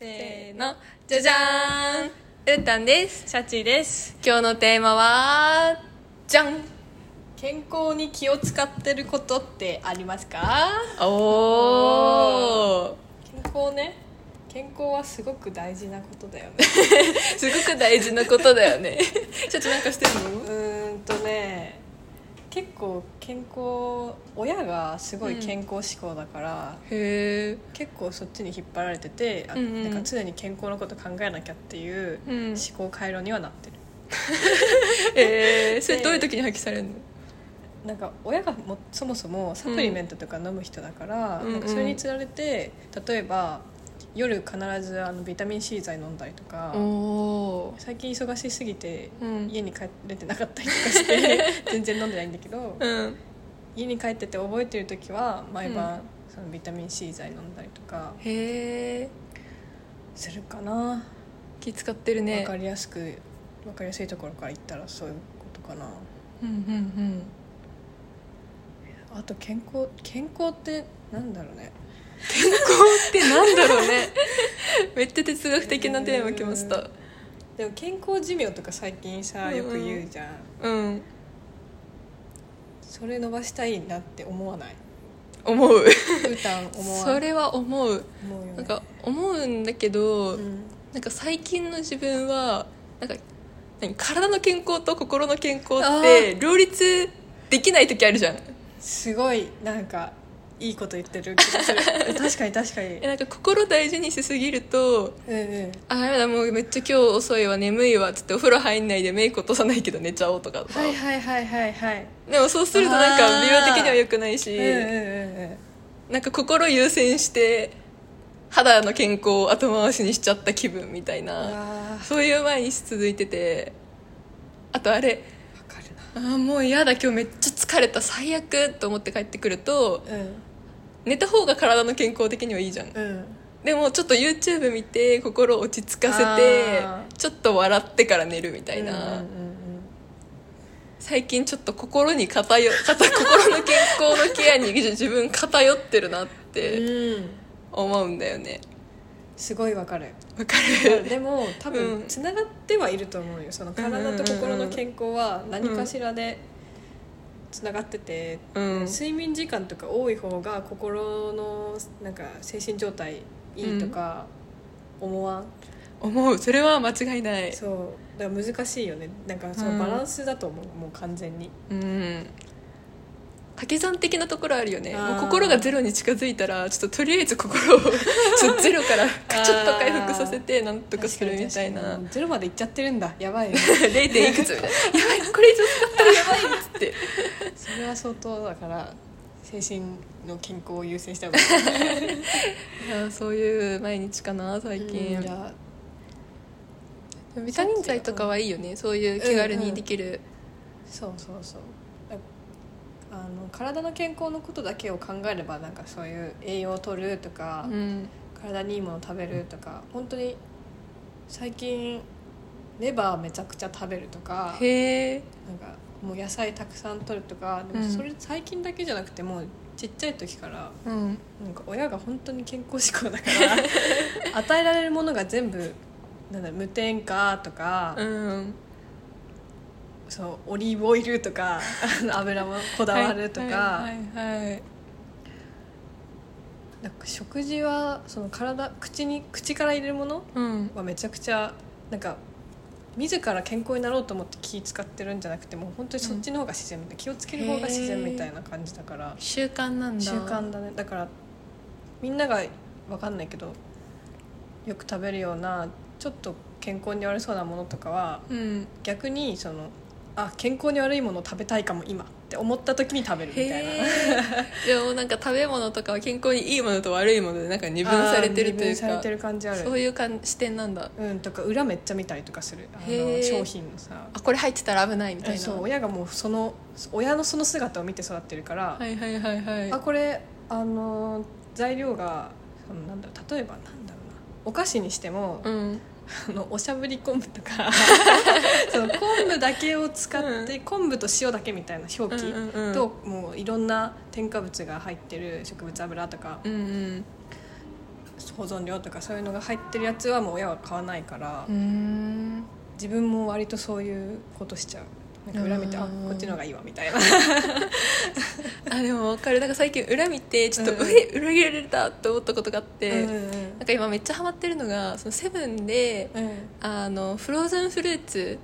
せーの。じゃじゃーん。うーたんです。シャチです。今日のテーマはじゃん。健康に気を使ってることってありますか？おー。健康ね。健康はすごく大事なことだよね。すごく大事なことだよね。ちょっとなんかしてるうのーんとね結構健康親がすごい健康志向だから、へえ結構そっちに引っ張られてて、あうんうん。なんか常に健康のこと考えなきゃっていううん。思考回路にはなってる、えー、それどういう時に発揮されるの？なんか親がもそもそもサプリメントとか飲む人だから,、うん。なんかそれにつられて例えば夜必ずあのビタミン C 剤飲んだりとか最近忙しすぎてうん。家に帰れてなかったりとかして 全然飲んでないんだけどうん。家に帰ってて覚えてる時は毎晩そのビタミン C 剤飲んだりとかへえするかな、気使ってるね。分かりやすく分かりやすいところから言ったらそういうことかな。うんうん。あと健康健康ってなんだろうね健康ってなんだろうね。めっちゃ哲学的なテーマきました。でも健康寿命とか最近さよく言うじゃん、うん。それ伸ばしたいなって思わない？思う。それは思う。思ね。なんか思うんだけど、うん。なんか最近の自分はなんか何体の健康と心の健康あって両立できない時あるじゃん。すごいなんかいいこと言ってる気がする。確かに確かに。えなんか心大事にしすぎるとうんうん。あやだもうめっちゃ今日遅いわ眠いわっつってお風呂入んないでメイク落とさないけど寝ちゃおうとかさ。はいはいはいはいはい。でもそうするとなんか美容的には良くないし、うんうんうんうん。なんか心優先して肌の健康を後回しにしちゃった気分みたいなあそういう毎日続いててあとあれあーもう嫌だ今日めっちゃ疲れた最悪と思って帰ってくるとな寝た方が体の健康的にはいいじゃん。うん。うんでもちょっと YouTube 見て心を落ち着かせてあちょっと笑ってから寝るみたいな、うんうん最近ちょっと心に偏 偏心の健康のケアに自分偏ってるなっうんてうん。思うんだよね。すごいわかる。わかる？でも多うん。分つながってはいると思うよ。その体と心の健康は何かしらでつながってて、うん。睡眠時間とか多い方が心のなんか精神状態いいとか思わん、思う。それは間違いない。そう。だから難しいよね。なんかそのバランスだと思う、もう完全に。うん掛け算的なところあるよね。心がゼロに近づいたらちょっととりあえず心を ちょゼロからちょっと回復させてなんとかするみたいな。ゼロまでいっちゃってるんだ。やばいね。0. 点いくつみたいな。やばいこれ以上使ったらやばいっつって。それは相当だから精神の健康を優先した方がいい。いやそういう毎日かな最近、ビタミン剤とかはいいよね。そういう気軽にできる、そうそうそうあの体の健康のことだけを考えればなんかそういう栄養を取るとか、うん。体にいいもの食べるとか本当に最近レバーめちゃくちゃ食べるとかへえ。なんかもう野菜たくさん取るとかでうん。もそれ最近だけじゃなくてもうちっちゃい時からうん。なんか親が本当に健康志向だから 与えられるものが全部なんだ無添加とか、うんそうオリーブオイルとか 油もこだわるとか、なんか食事はその体口に口から入れるものうん。はめちゃくちゃなんか自ら健康になろうと思って気使ってるんじゃなくてもう本当にそっちの方が自然みたいな、気をつける方が自然みたいな感じだから。習慣なんだ。習慣だね。だからみんなが分かんないけどよく食べるようなちょっと健康に悪そうなものとかはうん。逆にそのあ健康に悪いものを食べたいかも今って思った時に食べるみたいな。でもなんか食べ物とかは健康にいいものと悪いものでなんか二分されてるというか。されてる感じある。そういうかん視点なんだ。うんとか裏めっちゃ見たりとかする。あの商品のさ。あこれ入ってたら危ないみたいな。そう親がもうその親のその姿を見て育ってるから、はいはいはいはい。あこれあの材料がそのなんだろう例えばなんだろうな。お菓子にしても、うん あのおしゃぶり昆布とか。その昆布だけを使って、昆布と塩だけみたいな表記、うんうんうん。ともういろんな添加物が入ってる植物油とか、うんうんそ保存料とかそういうのが入ってるやつはもう親は買わないから、うん。自分も割とそういうことしちゃうなんか裏見てあうん。こっちの方がいいわみたいな。あでも分かる。なんか最近裏見てちょっと、うん。裏切られたって思ったことがあって、うんうんなんか今めっちゃハマってるのがそのセブンでうん。あのフローズンフルーツ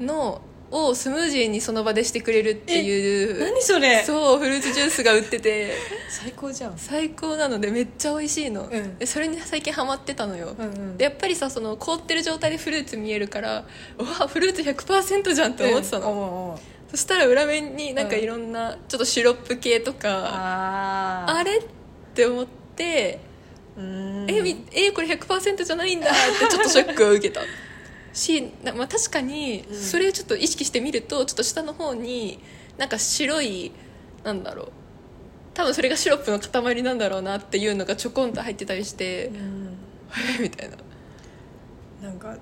のをスムージーにその場でしてくれるっていう。何それ？そうフルーツジュースが売ってて。最高じゃん。最高なのでめっちゃ美味しいの、うん。でそれに最近ハマってたのよ、うんうん。でやっぱりさその凍ってる状態でフルーツ見えるからうわフルーツ100%じゃんって思ってたの、うんおうおう。そしたら裏面になんかいろんなちょっとシロップ系とか、あー。あれ？って思って、うん。えみえこれ100%じゃないんだってちょっとショックを受けたし、なまあ、確かにうん。それをちょっと意識してみるとちょっと下の方になんか白いなんだろう。多分それがシロップの塊なんだろうなっていうのがちょこんと入ってたりしてうん。えみたいな。なんか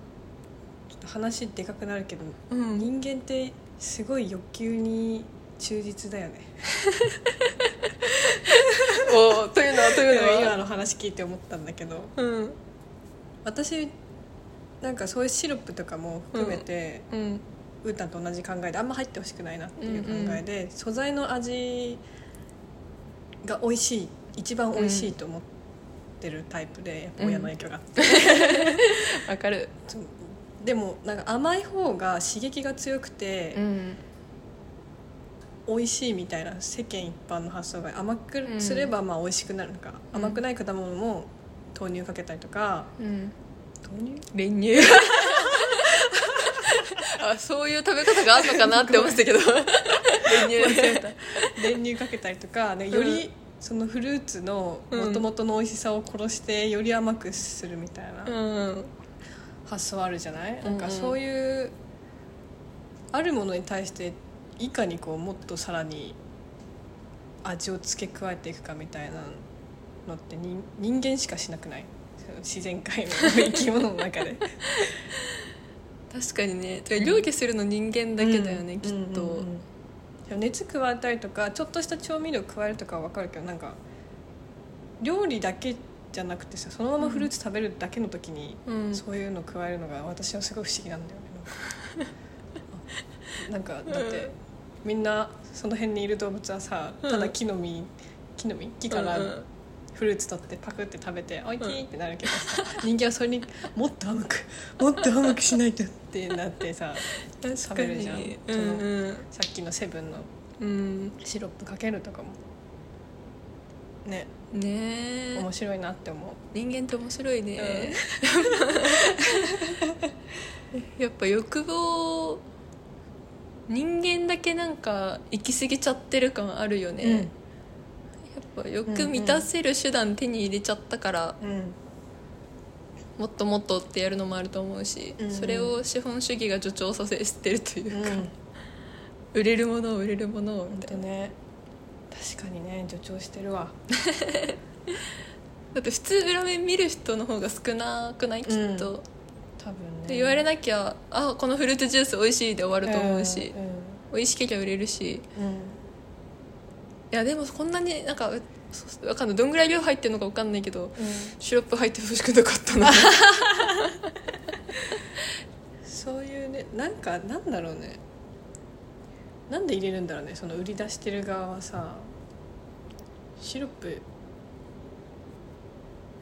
ちょっと話でかくなるけど、うん。人間ってすごい欲求に忠実だよね。おというのはというのは。今の話聞いて思ったんだけどうん。私なんかそういうシロップとかも含めて、うん。ウータンと同じ考えであんま入ってほしくないなっていう考えで、素材の味が美味しい一番美味しいと思ってるタイプで、やっぱ親の影響があって、わかる。そう。でもなんか甘い方が刺激が強くて、うん。美味しいみたいな世間一般の発想が甘くすればまあ美味しくなるのか、うん甘くない果物も豆乳かけたりとかうん豆乳？練乳。あそういう食べ方があるのかなって思ってたけど。練乳。練乳かけたりとか、ね、よりそのフルーツのうん。元々の美味しさを殺してより甘くするみたいなうん。発想あるじゃない、んうん。なんかそういうあるものに対していかにこうもっとさらに味を付け加えていくかみたいなのって人人間しかしなくない？自然界の生き物の中で。確かにね。料理するの人間だけだよね、きっと、うんうんうん。熱加えたりとかちょっとした調味料加えるとかは分かるけどなんか料理だけじゃなくてさそのままフルーツ食べるだけの時に、うん。そういうの加えるのが私はすごい不思議なんだよね。なんかだって、みんなその辺にいる動物はさただ木の実、木の実？木からうんうんフルーツ取ってパクって食べて「おいしい!」ってなるけどさ、人間はそれにもっと甘くもっと甘くしないとってなってさ 確食べるじゃん。うんそのうんさっきのセブンのうん。シロップかけるとかもね。ね。え面白いなって思う。人間って面白いね、やっぱ欲望人間だけなんか行き過ぎちゃってる感あるよね、やっぱ欲満たせる手段手に入れちゃったから、うん。もっともっとってやるのもあると思うし、うんそれを資本主義が助長させてるというか、うん。売れるものを売れるものをみ本たいな。当ね。確かにね助長してるわ。だって普通裏面見る人の方が少なくない？きっと、うん。多分ね。で言われなきゃ「あこのフルーツジュース美味しい」で終わると思うし、うん美味しけりゃ売れるしいうんやでもこんなになんかわかんない。どんぐらい量入ってるのかわかんないけどうん。シロップ入ってほしくなかったな。そういうねなんかなんだろうね。なんで入れるんだろうね。その売り出してる側はさシロップ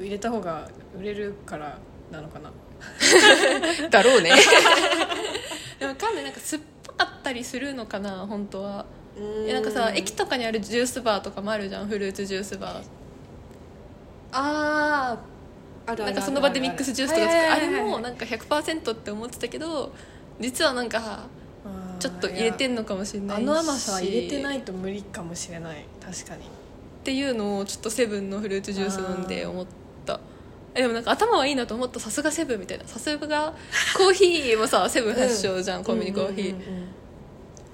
入れた方が売れるからなのかな。だろうね。でもわかんない。なんか酸っぱかったりするのかな本当はえなんかさ駅とかにあるジュースバーとかもあるじゃんフルーツジュースバー。あー。あるなんかその場でミックスジュースとか作るあれもなんか100%って思ってたけど実はなんかちょっと入れてんのかもしれないし。あの甘さは入れてないと無理かもしれない。確かに。っていうのをちょっとセブンのフルーツジュース飲んで思った。えでもなんか頭はいいなと思った。さすがセブンみたいな。さすがコーヒーもさセブン発祥じゃん、コンビニコーヒー、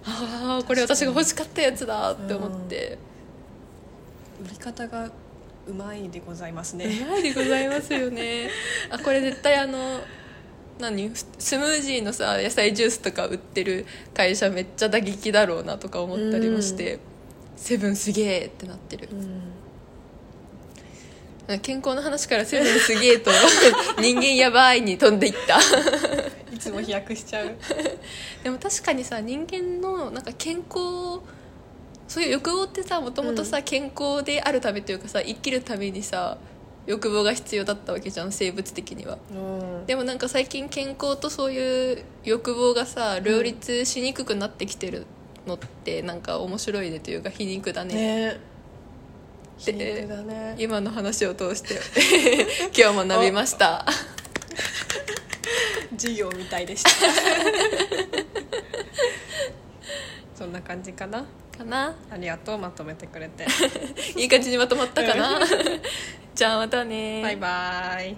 ああこれ私が欲しかったやつだって思って、売り方がうまいでございますね。うまいでございますよね。あこれ絶対あの何？スムージーのさ野菜ジュースとか売ってる会社めっちゃ打撃だろうなとか思ったりもして、セブンすげえってなってる。うん。健康の話からセブンすげえと 人間やばいに飛んでいったいつも飛躍しちゃう。でも確かにさ人間のなんか健康そういう欲望ってさもともとさ、健康であるためというかさ生きるためにさ欲望が必要だったわけじゃん生物的には。うん。でもなんか最近健康とそういう欲望がさ両立しにくくなってきてるのってなんか面白いねというか皮肉だね。ね。皮で肉だね。今の話を通して 今日学びました 授業みたいでした。そんな感じかな？かな。ありがとうまとめてくれて。いい感じにまとまったかな。じゃあまたねバイバイ